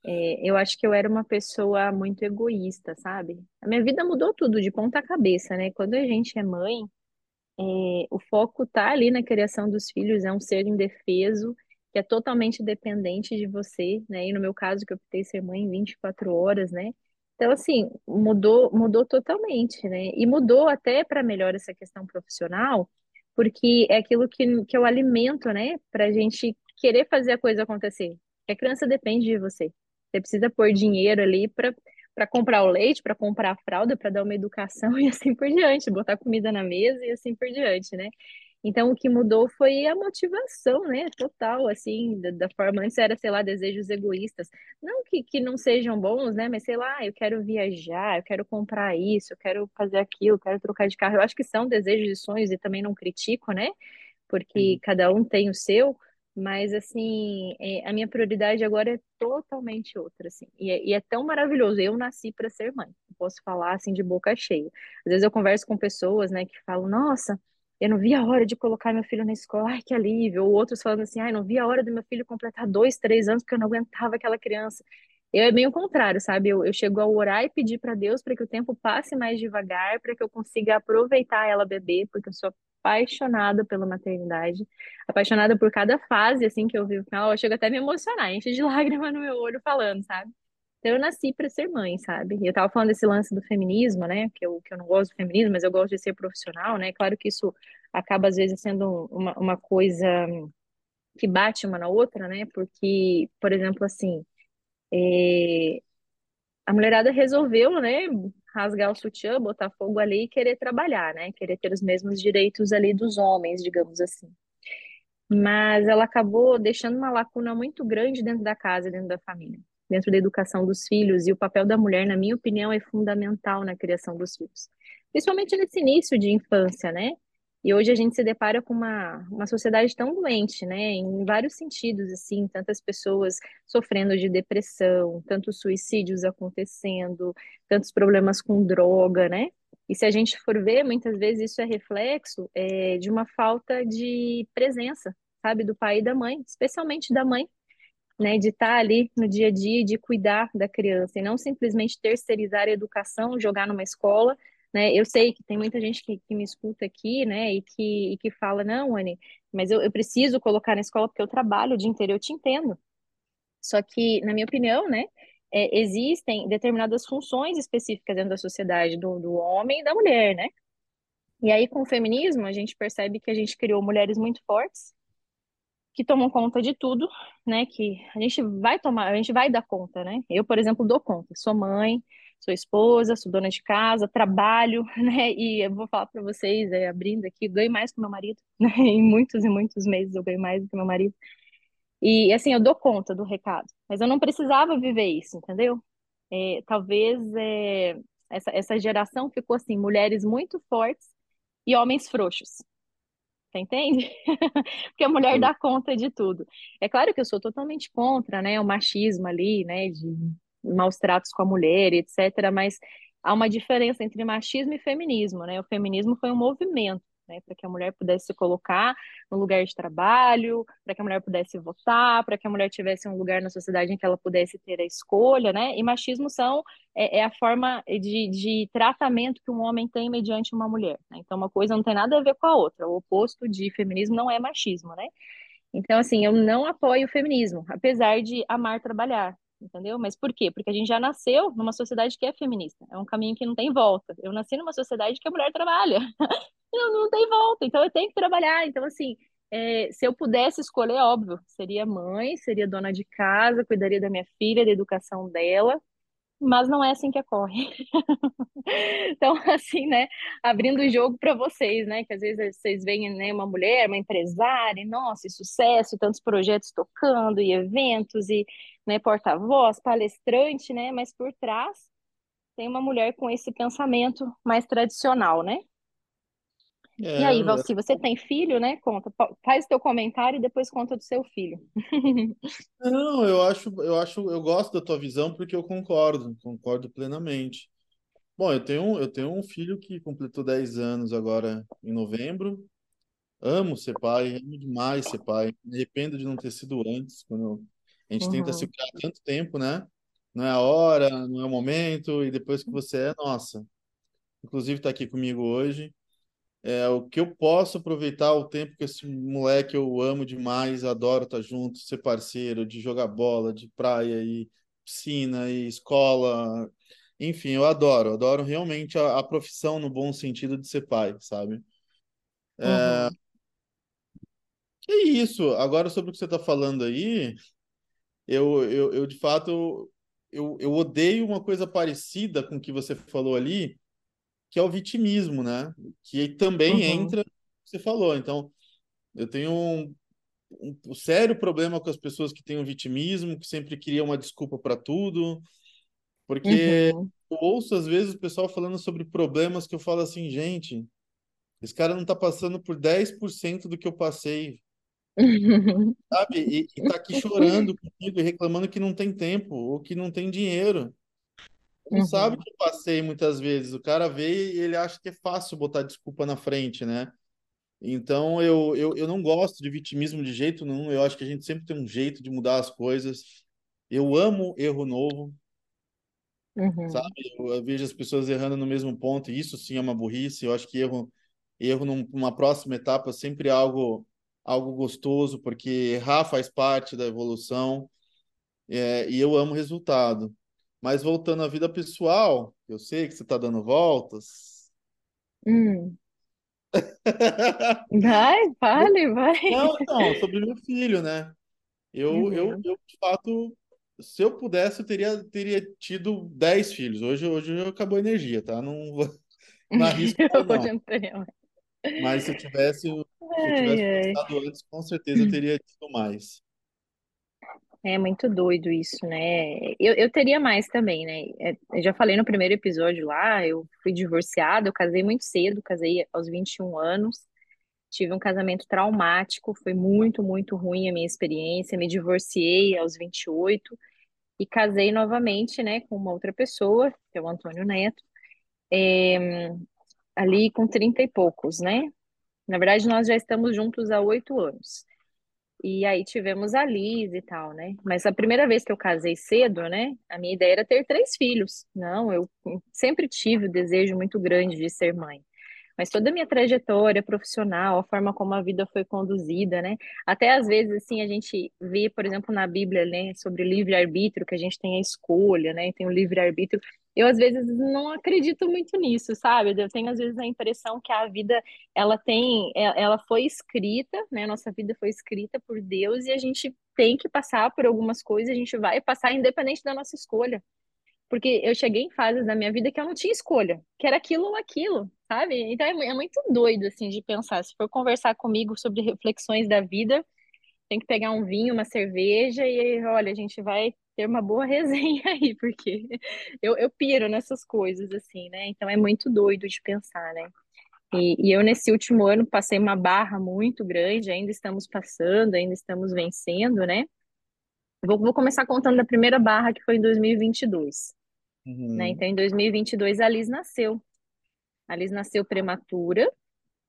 É, eu acho que eu era uma pessoa muito egoísta, sabe? A minha vida mudou tudo de ponta cabeça, né? Quando a gente é mãe, é, o foco tá ali na criação dos filhos, é um ser indefeso, que é totalmente dependente de você, né? E no meu caso, que eu optei ser mãe 24 horas, né? Então, assim, mudou, mudou totalmente, né? E mudou até para melhor essa questão profissional, porque é aquilo que, que eu alimento, né? Para a gente querer fazer a coisa acontecer. A criança depende de você. Você precisa pôr dinheiro ali para para comprar o leite, para comprar a fralda, para dar uma educação e assim por diante, botar comida na mesa e assim por diante, né? Então, o que mudou foi a motivação, né? Total, assim, da, da forma. Antes era, sei lá, desejos egoístas. Não que, que não sejam bons, né? Mas sei lá, eu quero viajar, eu quero comprar isso, eu quero fazer aquilo, eu quero trocar de carro. Eu acho que são desejos e sonhos e também não critico, né? porque cada um tem o seu, mas assim, é, a minha prioridade agora é totalmente outra, assim, e é, e é tão maravilhoso. Eu nasci para ser mãe, eu posso falar assim de boca cheia. Às vezes eu converso com pessoas, né, que falam, nossa, eu não vi a hora de colocar meu filho na escola, ai que alívio. Ou outros falando assim, ai, não vi a hora do meu filho completar dois, três anos porque eu não aguentava aquela criança. Eu é meio o contrário, sabe? Eu, eu chego a orar e pedir para Deus para que o tempo passe mais devagar, para que eu consiga aproveitar ela bebê, porque eu sou apaixonada pela maternidade, apaixonada por cada fase assim que eu vivo com ela. Eu chego até a me emocionar, enche de lágrima no meu olho falando, sabe? Então eu nasci para ser mãe, sabe? E eu tava falando desse lance do feminismo, né? Que eu, que eu não gosto do feminismo, mas eu gosto de ser profissional, né? Claro que isso acaba às vezes sendo uma, uma coisa que bate uma na outra, né? Porque, por exemplo, assim, é, a mulherada resolveu, né, rasgar o sutiã, botar fogo ali e querer trabalhar, né? Querer ter os mesmos direitos ali dos homens, digamos assim. Mas ela acabou deixando uma lacuna muito grande dentro da casa, dentro da família, dentro da educação dos filhos, e o papel da mulher, na minha opinião, é fundamental na criação dos filhos. Principalmente nesse início de infância, né? E hoje a gente se depara com uma, uma sociedade tão doente, né? Em vários sentidos, assim, tantas pessoas sofrendo de depressão, tantos suicídios acontecendo, tantos problemas com droga, né? E se a gente for ver, muitas vezes isso é reflexo é, de uma falta de presença, sabe, do pai e da mãe, especialmente da mãe, né? De estar ali no dia a dia, de cuidar da criança e não simplesmente terceirizar a educação, jogar numa escola né? Eu sei que tem muita gente que, que me escuta aqui, né, e que, e que fala, não, Anne, mas eu, eu preciso colocar na escola porque eu trabalho o dia inteiro, eu te entendo. Só que, na minha opinião, né, é, existem determinadas funções específicas dentro da sociedade do, do homem e da mulher, né? E aí, com o feminismo, a gente percebe que a gente criou mulheres muito fortes, que tomam conta de tudo, né? Que a gente vai tomar, a gente vai dar conta, né? Eu, por exemplo, dou conta. Sou mãe, sou esposa, sou dona de casa, trabalho, né? E eu vou falar para vocês, é, abrindo aqui, ganho mais que meu marido, né? Em muitos e muitos meses eu ganho mais do que meu marido. E assim, eu dou conta do recado, mas eu não precisava viver isso, entendeu? É, talvez é, essa, essa geração ficou assim, mulheres muito fortes e homens frouxos. Você entende? Porque a mulher dá conta de tudo. É claro que eu sou totalmente contra, né, o machismo ali, né, de maus tratos com a mulher, etc. Mas há uma diferença entre machismo e feminismo, né? O feminismo foi um movimento, né, para que a mulher pudesse se colocar no lugar de trabalho, para que a mulher pudesse votar, para que a mulher tivesse um lugar na sociedade em que ela pudesse ter a escolha, né? E machismo são é, é a forma de, de, tratamento que um homem tem mediante uma mulher. Né? Então, uma coisa não tem nada a ver com a outra. O oposto de feminismo não é machismo, né? Então, assim, eu não apoio o feminismo, apesar de amar trabalhar entendeu? Mas por quê? Porque a gente já nasceu numa sociedade que é feminista. É um caminho que não tem volta. Eu nasci numa sociedade que a mulher trabalha. não, não tem volta. Então eu tenho que trabalhar. Então, assim, é, se eu pudesse escolher, óbvio, seria mãe, seria dona de casa, cuidaria da minha filha, da educação dela, mas não é assim que ocorre. então, assim, né, abrindo o jogo para vocês, né, que às vezes vocês veem, né, uma mulher, uma empresária, e, nossa, e sucesso, tantos projetos tocando, e eventos, e, né, porta-voz, palestrante, né, mas por trás tem uma mulher com esse pensamento mais tradicional, né? É, e aí, Valci, você tem filho, né? Conta, faz teu comentário e depois conta do seu filho. Não, eu acho, eu acho, eu gosto da tua visão porque eu concordo, concordo plenamente. Bom, eu tenho, eu tenho um filho que completou 10 anos agora em novembro. Amo ser pai, amo demais ser pai. Me arrependo de não ter sido antes, quando a gente uhum. tenta se criar tanto tempo, né? Não é a hora, não é o momento, e depois que você é, nossa. Inclusive está aqui comigo hoje é, o que eu posso aproveitar o tempo que esse moleque eu amo demais, adoro estar junto, ser parceiro, de jogar bola, de praia e piscina e escola. Enfim, eu adoro, adoro realmente a, a profissão no bom sentido de ser pai, sabe? É, uhum. é isso. Agora, sobre o que você está falando aí, eu, eu, eu de fato eu, eu odeio uma coisa parecida com o que você falou ali, que é o vitimismo, né? Que também uhum. entra, você falou. Então, eu tenho um, um, um, sério problema com as pessoas que têm o vitimismo, que sempre criam uma desculpa para tudo, porque uhum. eu ouço às vezes o pessoal falando sobre problemas que eu falo assim, gente, esse cara não tá passando por 10% do que eu passei. Sabe? E, e tá aqui chorando comigo e reclamando que não tem tempo ou que não tem dinheiro. Não uhum. sabe que eu passei muitas vezes. O cara vê e ele acha que é fácil botar desculpa na frente, né? Então eu, eu, eu não gosto de vitimismo de jeito nenhum. Eu acho que a gente sempre tem um jeito de mudar as coisas. Eu amo erro novo. Uhum. Sabe? Eu, eu, vejo as pessoas errando no mesmo ponto, e isso sim é uma burrice. Eu acho que erro, erro numa próxima etapa sempre é algo, algo gostoso, porque errar faz parte da evolução. É, e eu amo resultado. Mas voltando à vida pessoal, eu sei que você está dando voltas. Hum. Vai, fale, vai. Não, não, sobre meu filho, né? Eu, eu, Uhum. eu, de fato, se eu pudesse, eu teria, teria tido 10 filhos. Hoje, hoje acabou a energia, tá? Não, vou- não arrisco mais, Hoje não. não. Mas se eu tivesse, se eu tivesse Ai, ai. antes, com certeza eu teria tido mais. É muito doido isso, né? Eu, eu teria mais também, né? É, Eu já falei no primeiro episódio lá, eu fui divorciada, eu casei muito cedo, casei aos 21 anos, tive um casamento traumático, foi muito, muito ruim a minha experiência, me divorciei aos 28 e casei novamente, né, com uma outra pessoa, que é o Antônio Neto, é, ali com 30 e poucos, né? Na verdade, nós já estamos juntos há oito anos. E aí tivemos a Liz e tal, né? Mas a primeira vez que eu casei cedo, né? A minha ideia era ter três filhos. Não, eu sempre tive o desejo muito grande de ser mãe. Mas toda a minha trajetória profissional, a forma como a vida foi conduzida, né? Até às vezes, assim, a gente vê, por exemplo, na Bíblia, né, sobre livre-arbítrio, que a gente tem a escolha, né? Tem o livre-arbítrio. Eu, às vezes, não acredito muito nisso, sabe? Eu tenho, às vezes, a impressão que a vida, ela tem, é- ela foi escrita, né? Nossa vida foi escrita por Deus e a gente tem que passar por algumas coisas, a gente vai passar independente da nossa escolha. Porque eu cheguei em fases da minha vida que eu não tinha escolha, que era aquilo ou aquilo, sabe? Então é, é muito doido, assim, de pensar. Se for conversar comigo sobre reflexões da vida, tem que pegar um vinho, uma cerveja e, olha, a gente vai ter uma boa resenha aí, porque eu, eu piro nessas coisas, assim, né? Então é muito doido de pensar, né? E, e eu, nesse último ano, passei uma barra muito grande, ainda estamos passando, ainda estamos vencendo, né? Vou, vou começar contando da primeira barra, que foi em 2022 né? Uhum. Então, em 2022, a Liz nasceu. A Liz nasceu prematura,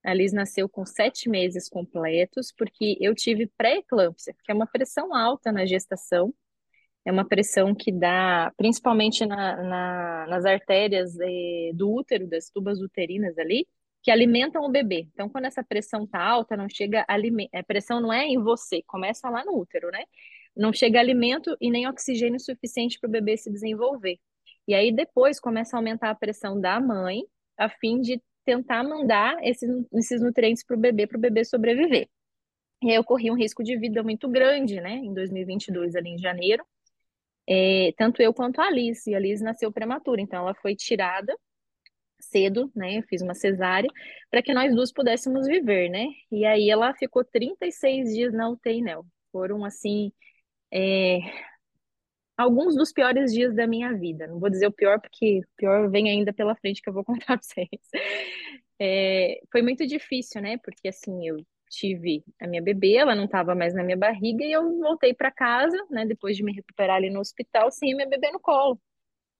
a Liz nasceu com sete meses completos, porque eu tive pré-eclâmpsia, que é uma pressão alta na gestação, é uma pressão que dá, principalmente na, na- nas artérias eh, do útero, das tubas uterinas ali, que alimentam o bebê. Então, quando essa pressão tá alta, não chega alimento, a pressão não é em você, começa lá no útero, né? Não chega alimento e nem oxigênio suficiente para o bebê se desenvolver. E aí depois começa a aumentar a pressão da mãe, a fim de tentar mandar esses, esses nutrientes para o bebê, para o bebê sobreviver. E aí eu corri um risco de vida muito grande, né? Em 2022, ali em janeiro. É, tanto eu quanto a Alice. E a Alice nasceu prematura, então ela foi tirada cedo, né? Eu fiz uma cesárea para que nós duas pudéssemos viver, né? E aí ela ficou 36 dias na UTI, né? Foram assim, é, alguns dos piores dias da minha vida. Não vou dizer o pior, porque o pior vem ainda pela frente que eu vou contar para vocês. É, foi muito difícil, né? Porque assim, eu tive a minha bebê, ela não estava mais na minha barriga, e eu voltei para casa, né? Depois de me recuperar ali no hospital, sem a minha bebê no colo.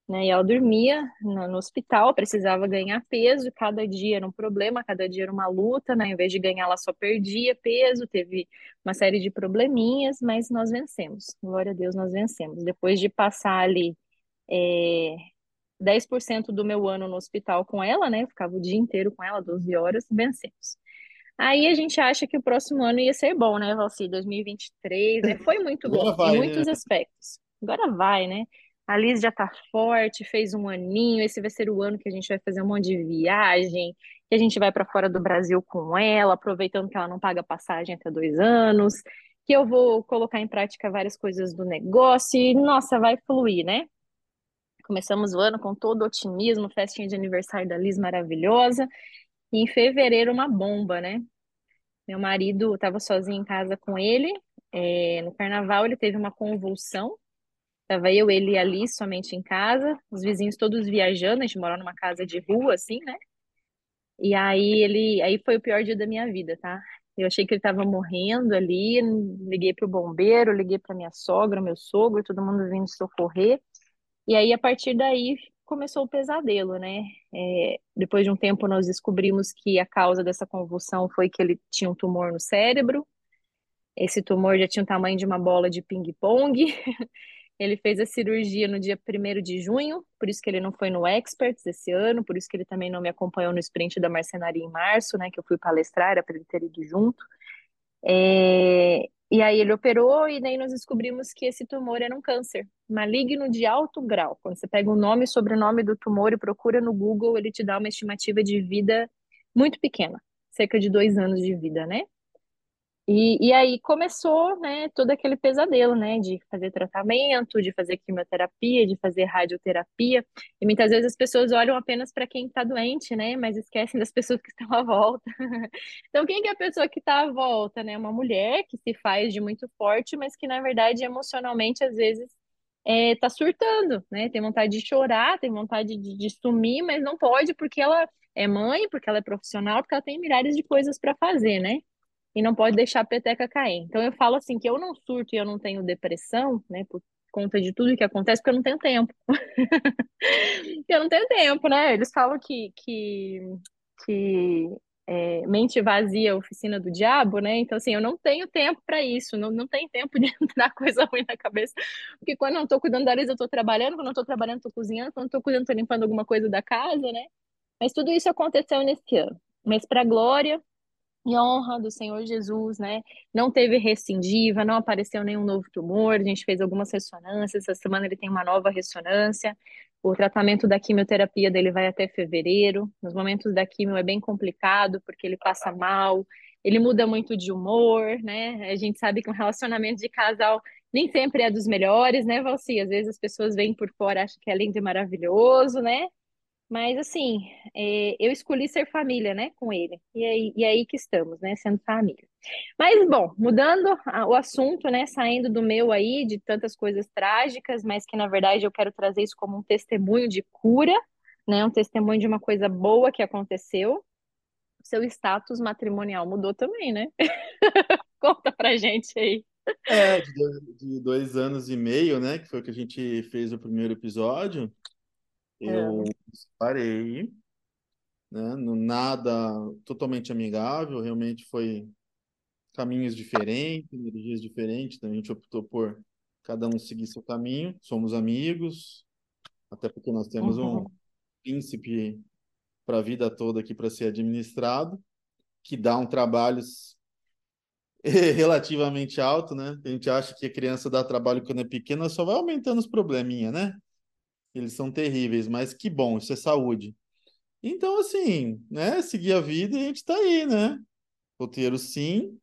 Né? E ela dormia no, no hospital, precisava ganhar peso, cada dia era um problema, cada dia era uma luta, né? Em vez de ganhar, ela só perdia peso, teve uma série de probleminhas, mas nós vencemos. Glória a Deus, nós vencemos. Depois de passar ali é, 10% do meu ano no hospital com ela, né? Eu ficava o dia inteiro com ela, 12 horas, vencemos. Aí a gente acha que o próximo ano ia ser bom, né, Valci? 2023, né? Foi muito bom, em vai, né? muitos aspectos. Agora vai, né? A Liz já tá forte, fez um aninho. Esse vai ser o ano que a gente vai fazer um monte de viagem, que a gente vai para fora do Brasil com ela, aproveitando que ela não paga passagem até dois anos, que eu vou colocar em prática várias coisas do negócio e, nossa, vai fluir, né? Começamos o ano com todo otimismo, festinha de aniversário da Liz maravilhosa. E em fevereiro, uma bomba, né? Meu marido estava sozinho em casa com ele. é, no carnaval, ele teve uma convulsão. Tava eu, ele e a Liz somente em casa. Os vizinhos todos viajando. A gente mora numa casa de rua, assim, né? E aí ele, aí foi o pior dia da minha vida, tá? Eu achei que ele tava morrendo ali. Liguei pro bombeiro, liguei pra minha sogra, meu sogro, todo mundo vindo socorrer. E aí, a partir daí, começou o pesadelo, né? É, depois de um tempo, nós descobrimos que a causa dessa convulsão foi que ele tinha um tumor no cérebro. Esse tumor já tinha o tamanho de uma bola de ping-pong. Ele fez a cirurgia no dia 1 de junho, por isso que ele não foi no Experts esse ano, por isso que ele também não me acompanhou no sprint da marcenaria em março, né? Que eu fui palestrar, era para ele ter ido junto. É, e aí ele operou, e daí nós descobrimos que esse tumor era um câncer. maligno de alto grau. Quando você pega o nome e sobrenome do tumor e procura no Google, ele te dá uma estimativa de vida muito pequena, cerca de dois anos de vida, né? E, e aí começou, né, todo aquele pesadelo, né, de fazer tratamento, de fazer quimioterapia, de fazer radioterapia. E muitas vezes as pessoas olham apenas para quem está doente, né, mas esquecem das pessoas que estão à volta. Então, quem que é a pessoa que está à volta, né? Uma mulher que se faz de muito forte, mas que na verdade emocionalmente às vezes é, tá surtando, né? Tem vontade de chorar, tem vontade de, de sumir, mas não pode porque ela é mãe, porque ela é profissional, porque ela tem milhares de coisas para fazer, né? E não pode deixar a peteca cair. Então eu falo assim que eu não surto e eu não tenho depressão, né, por conta de tudo que acontece, porque eu não tenho tempo. eu não tenho tempo, né? Eles falam que que, que é, mente vazia é oficina do diabo, né? Então, assim, eu não tenho tempo para isso, não, não tem tempo de entrar coisa ruim na cabeça, porque quando eu não estou cuidando da Arisa, eu estou trabalhando, quando eu não estou trabalhando, estou cozinhando, quando eu estou cuidando, estou limpando alguma coisa da casa, né? Mas tudo isso aconteceu nesse ano. Mas para glória em honra do Senhor Jesus, né? Não teve rescindiva, não apareceu nenhum novo tumor, a gente fez algumas ressonâncias, essa semana ele tem uma nova ressonância. O tratamento da quimioterapia dele vai até fevereiro. Nos momentos da quimio é bem complicado, porque ele passa mal, ele muda muito de humor, né? A gente sabe que um relacionamento de casal nem sempre é dos melhores, né, Valci? Às vezes as pessoas vêm por fora, acham que é lindo e maravilhoso, né? Mas assim, é, eu escolhi ser família, né, com ele. E aí, e aí que estamos, né, sendo família. Mas, bom, mudando o assunto, né, saindo do meu aí, de tantas coisas trágicas, mas que na verdade eu quero trazer isso como um testemunho de cura, né, um testemunho de uma coisa boa que aconteceu. Seu status matrimonial mudou também, né? Conta pra gente aí. É, de dois, anos e meio, né, que foi o que a gente fez o primeiro episódio. Eu É. parei, né? No nada totalmente amigável, realmente foi caminhos diferentes, energias diferentes, então a gente optou por cada um seguir seu caminho. Somos amigos, até porque nós temos um Uhum. príncipe para a vida toda aqui para ser administrado, que dá um trabalho relativamente alto, né? A gente acha que a criança dá trabalho quando é pequena, só vai aumentando os probleminha, né? Eles são terríveis, mas que bom, isso é saúde. Então, assim, né? Seguir a vida e a gente tá aí, né? Solteiro sim,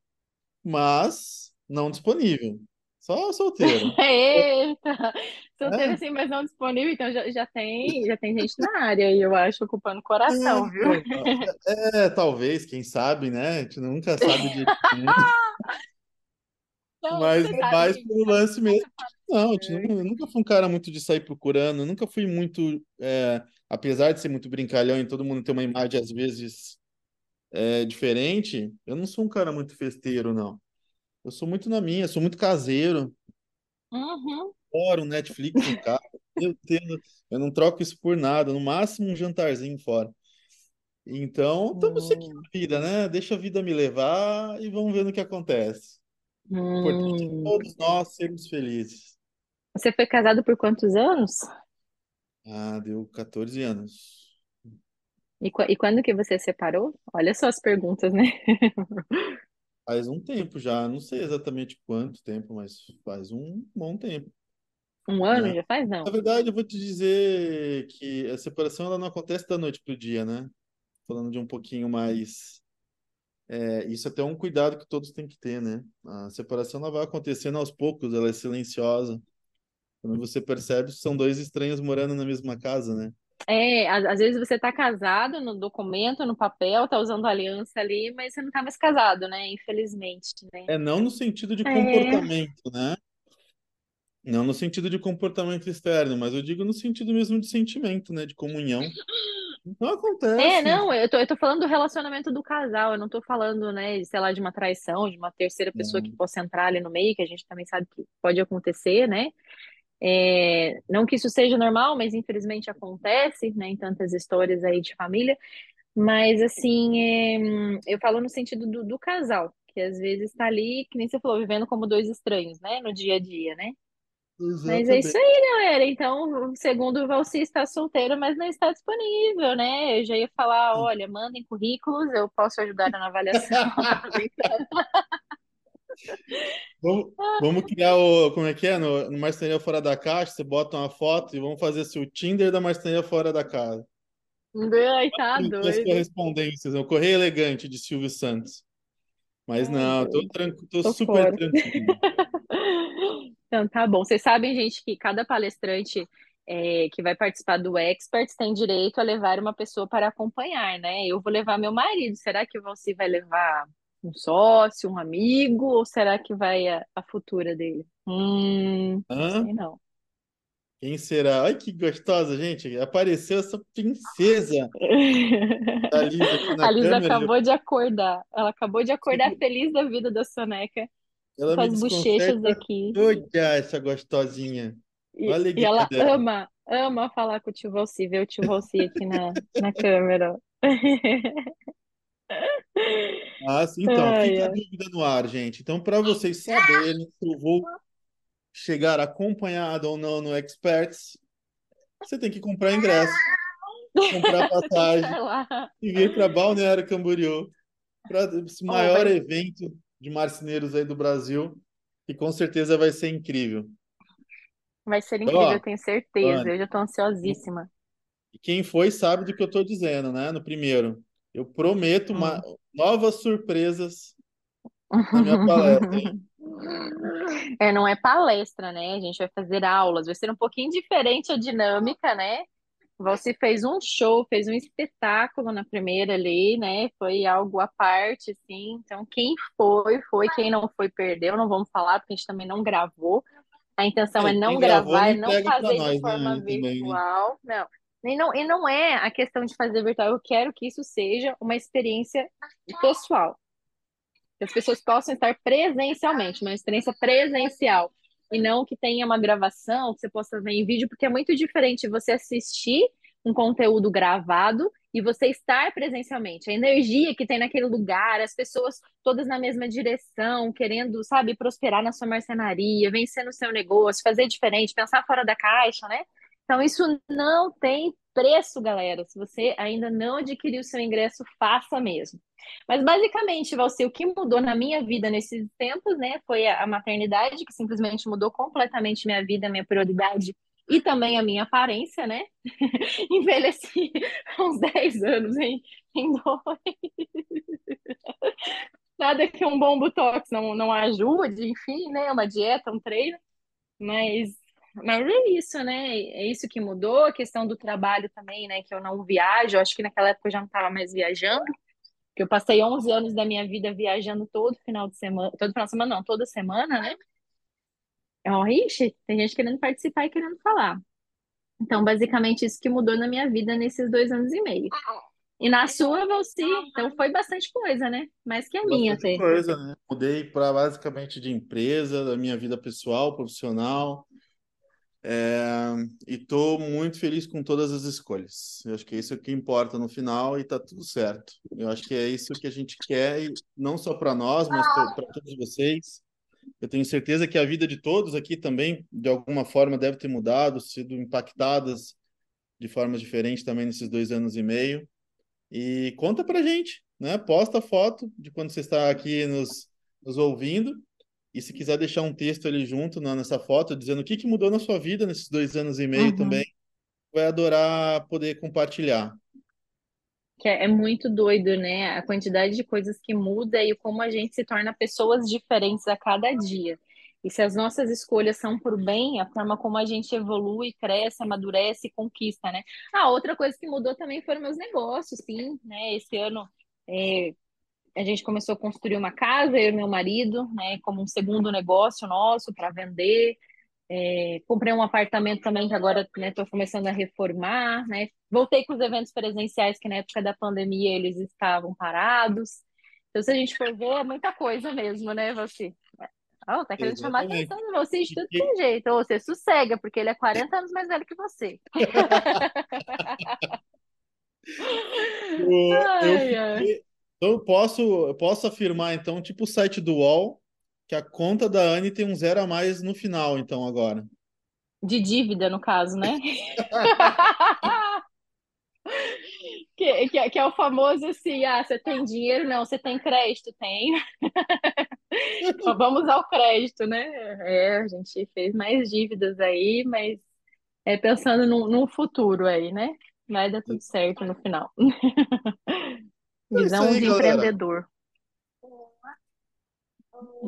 mas não disponível. Só solteiro. Eita! Solteiro É, assim, mas não disponível, então já, já tem, já tem gente na área aí, eu acho, ocupando o coração, viu? é, talvez, quem sabe, né? A gente nunca sabe de Não, mas é mais sabe, pelo lance mesmo. você fala? Não, eu nunca fui um cara muito de sair procurando, nunca fui muito, é, apesar de ser muito brincalhão e todo mundo ter uma imagem às vezes é, diferente, eu não sou um cara muito festeiro, não. Eu sou muito na minha, sou muito caseiro. Uhum. Fora um Netflix em casa. Meu Deus, eu não troco isso por nada, no máximo um jantarzinho fora. Então, estamos seguindo Hum, a vida, né? Deixa a vida me levar e vamos ver no que acontece. Importante hum. todos nós sermos felizes. Você foi casado por quantos anos? Ah, deu 14 anos. E, e quando que você separou? Olha só as perguntas, né? Faz um tempo já, não sei exatamente quanto tempo, mas faz um bom tempo, Um ano né? já faz? Na Não. verdade, eu vou te dizer que a separação ela não acontece da noite pro dia, né? Falando de um pouquinho mais É, isso até é um cuidado que todos têm que ter, né? A separação ela vai acontecendo aos poucos, ela é silenciosa. Quando você percebe, são dois estranhos morando na mesma casa, né? É, às, às vezes você tá casado no documento, no papel, tá usando aliança ali, mas você não tá mais casado, né? Infelizmente, né? É não no sentido de É. comportamento, né? Não no sentido de comportamento externo, mas eu digo no sentido mesmo de sentimento, né? De comunhão. É, acontece. não, eu tô, eu tô falando do relacionamento do casal, eu não tô falando, né, sei lá, de uma traição, de uma terceira pessoa que possa entrar ali no meio, que a gente também sabe que pode acontecer, né? É, não que isso seja normal, mas infelizmente acontece, né, em tantas histórias aí de família. Mas, assim, é, eu falo no sentido do, do casal, que às vezes está ali, que nem você falou, vivendo como dois estranhos, né, no dia a dia, né? Mas é isso aí, galera. Então, segundo o Valci está solteiro, mas não está disponível, né? Eu já ia falar, olha, mandem currículos, eu posso ajudar na avaliação. Vamos, vamos criar o. Como é que é? No, no Marcenaria Fora da Caixa, você bota uma foto e vamos fazer assim, o Tinder da Marcenaria Fora da Casa. Ai, tá As correspondências, o Correio Elegante de Silvio Santos. Mas Ai, não, tô, tranquilo, tô Tô super fora. tranquilo. Então, tá bom. Vocês sabem, gente, que cada palestrante é, que vai participar do Experts tem direito a levar uma pessoa para acompanhar, né? Eu vou levar meu marido. Será que você vai levar um sócio, um amigo, ou será que vai a, a futura dele? Hum, não Hã? sei não. Quem será? Ai, que gostosa, gente. Apareceu essa princesa da Lisa aqui A Lisa acabou de acordar. Ela acabou de acordar feliz da vida da soneca, Ela com as bochechas aqui. toda, essa gostosinha. E, e ela dela. ama, ama falar com o tio Valci, ver o tio Valci aqui na, na câmera. Ah, sim, então, Ai, fica a dúvida no ar, gente. Então, para vocês saberem se eu vou chegar acompanhado ou não no Experts, você tem que comprar ingresso, comprar passagem e vir para Balneário Camboriú, para esse Oh, maior vai, evento de marceneiros aí do Brasil, que com certeza vai ser incrível. vai ser Então, incrível, eu ó, tenho certeza. Anne, Eu já tô ansiosíssima. quem foi sabe do que eu estou dizendo, né? No primeiro, eu prometo uma, Hum. novas surpresas na minha palestra, hein? É, não é palestra, né? A gente vai fazer aulas. Vai ser um pouquinho diferente a dinâmica, né? Você fez um show, fez um espetáculo na primeira ali, né? Foi algo à parte, assim. Então, quem foi, foi. Quem não foi, perdeu. Não vamos falar, porque a gente também não gravou. A intenção É, é não gravou gravar, não é não fazer de nós, né, forma né? virtual. Não. E não, e não é a questão de fazer virtual. Eu quero que isso seja uma experiência pessoal. Que as pessoas possam estar presencialmente, uma experiência presencial. E não que tenha uma gravação, que você possa ver em vídeo, porque é muito diferente você assistir um conteúdo gravado e você estar presencialmente. A energia que tem naquele lugar, as pessoas todas na mesma direção, querendo, sabe, prosperar na sua marcenaria, vencer no seu negócio, fazer diferente, pensar fora da caixa, né? Então, isso não tem preço, galera. Se você ainda não adquiriu seu ingresso, faça mesmo. Mas basicamente, Valci, o que mudou na minha vida nesses tempos, né, foi a a maternidade, que simplesmente mudou completamente minha vida, minha prioridade e também a minha aparência, né? Envelheci uns 10 anos em, em dois. Nada que um bom botox não, não ajude, enfim, né? Uma dieta, um treino, mas, mas é isso, né? É isso que mudou, a questão do trabalho também, né? Que eu não viajo, acho que naquela época eu já não estava mais viajando, que eu passei 11 anos da minha vida viajando todo final de semana, todo final de semana não, toda semana, né? Ó, ixi, tem gente querendo participar e querendo falar. Então, basicamente, isso que mudou na minha vida nesses dois anos e meio. E na sua, Valci, então foi bastante coisa, né? Mais que a minha Bastante até. coisa, né? Mudei para basicamente de empresa, da minha vida pessoal, profissional, é, e estou muito feliz com todas as escolhas. Eu acho que é isso que importa no final e tá tudo certo. Eu acho que é isso que a gente quer, e não só para nós, mas para todos vocês. Eu tenho certeza que a vida de todos aqui também, de alguma forma, deve ter mudado, sido impactadas de formas diferentes também nesses dois anos e meio. E conta pra gente, né? Posta foto de quando você está aqui nos, nos ouvindo. E se quiser deixar um texto ali junto na, nessa foto, dizendo o que, que mudou na sua vida nesses dois anos e meio Uhum. também, vai adorar poder compartilhar. Que é é muito doido, né? A quantidade de coisas que muda e como a gente se torna pessoas diferentes a cada dia. E se as nossas escolhas são por bem, a forma como a gente evolui, cresce, amadurece e conquista, né? Ah, outra coisa que mudou também foram meus negócios, sim, né? Esse ano é, a gente começou a construir uma casa, eu e meu marido, né? Como um segundo negócio nosso para vender. É, comprei um apartamento também que agora estou começando a reformar, né? Voltei com os eventos presenciais que na época da pandemia eles estavam parados. Então, se a gente for ver, é muita coisa mesmo, né, você? Oh, tá querendo chamar a Exatamente. atenção de você de tudo que E- é jeito. Ou você sossega, porque ele é 40 anos mais velho que você. Eu, eu Ai, ai. Então eu posso, eu posso afirmar, então, tipo o site do UOL, que a conta da Anne tem um zero a mais no final, então, agora. De dívida, no caso, né? Que, que, que é o famoso assim, ah, você tem dinheiro? Não, você tem crédito? Tenho. Vamos ao crédito, né? É, a gente fez mais dívidas aí, mas é pensando no, no futuro aí, né? Vai dar tudo certo no final. É Visão aí, de galera. empreendedor.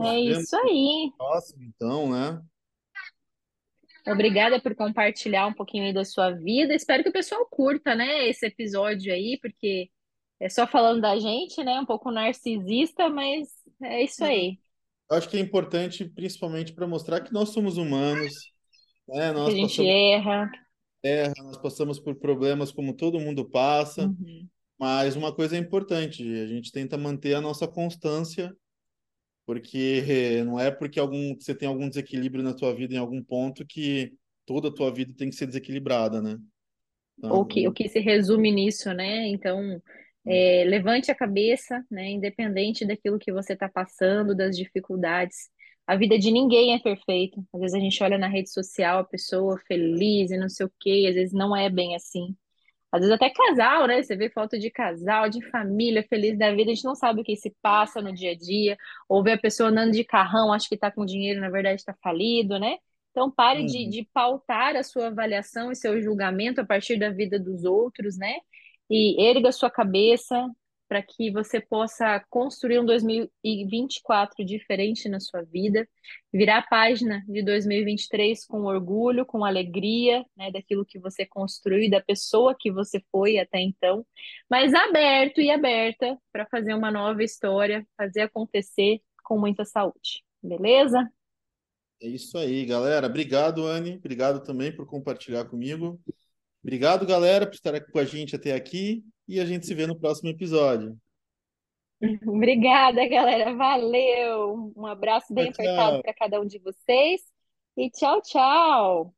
É vemos isso aí. próximo, então, né? Obrigada por compartilhar um pouquinho aí da sua vida. Espero que o pessoal curta, né, esse episódio aí, porque é só falando da gente, né? Um pouco narcisista, mas é isso aí. Eu acho que é importante, principalmente para mostrar que nós somos humanos, né? Que a Nós gente passamos erra. terra, nós passamos por problemas como todo mundo passa, Uhum. Mas uma coisa é importante, a gente tenta manter a nossa constância, porque não é porque algum, você tem algum desequilíbrio na tua vida em algum ponto que toda a tua vida tem que ser desequilibrada, né? O Então, que, o que se resume nisso, né? Então, é, levante a cabeça, né? Independente daquilo que você está passando, das dificuldades. A vida de ninguém é perfeita. Às vezes a gente olha na rede social a pessoa feliz e não sei o quê, às vezes não é bem assim. Às vezes até casal, né? Você vê foto de casal, de família, feliz da vida, a gente não sabe o que se passa no dia a dia, ou vê a pessoa andando de carrão, acha que tá com dinheiro, na verdade está falido, né? Então pare de, Uhum. de pautar a sua avaliação e seu julgamento a partir da vida dos outros, né? E erga sua cabeça para que você possa construir um 2024 diferente na sua vida, virar a página de 2023 com orgulho, com alegria, né, daquilo que você construiu da pessoa que você foi até então, mas aberto e aberta para fazer uma nova história, fazer acontecer com muita saúde. Beleza? é isso aí, galera. Obrigado, Anne. Obrigado também por compartilhar comigo. Obrigado, galera, por estar com a gente até aqui e a gente se vê no próximo episódio. Obrigada, galera. Valeu. Um abraço Tchau, bem apertado tchau. para cada um de vocês e tchau, tchau.